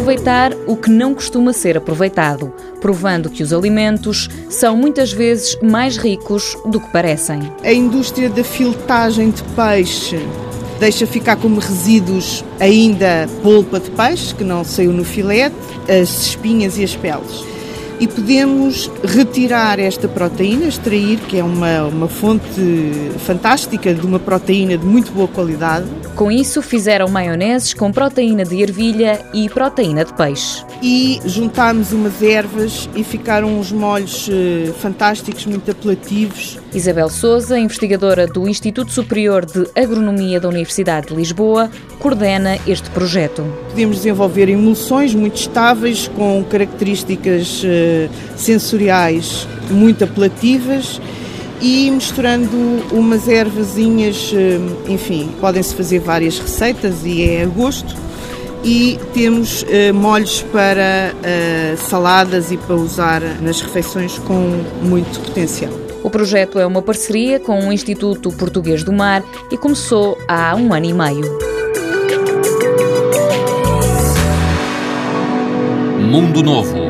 aproveitar o que não costuma ser aproveitado, provando que os alimentos são muitas vezes mais ricos do que parecem. A indústria da filtagem de peixe deixa ficar como resíduos ainda polpa de peixe, que não saiu no filete, as espinhas e as peles e podemos retirar esta proteína, extrair, que é uma, uma fonte fantástica de uma proteína de muito boa qualidade. Com isso, fizeram maioneses com proteína de ervilha e proteína de peixe. E juntámos umas ervas e ficaram uns molhos eh, fantásticos, muito apelativos. Isabel Souza, investigadora do Instituto Superior de Agronomia da Universidade de Lisboa, coordena este projeto. Podemos desenvolver emulsões muito estáveis, com características eh, sensoriais muito apelativas e misturando umas ervazinhas, eh, enfim, podem-se fazer várias receitas e é a gosto. E temos uh, molhos para uh, saladas e para usar nas refeições com muito potencial. O projeto é uma parceria com o Instituto Português do Mar e começou há um ano e meio. Mundo Novo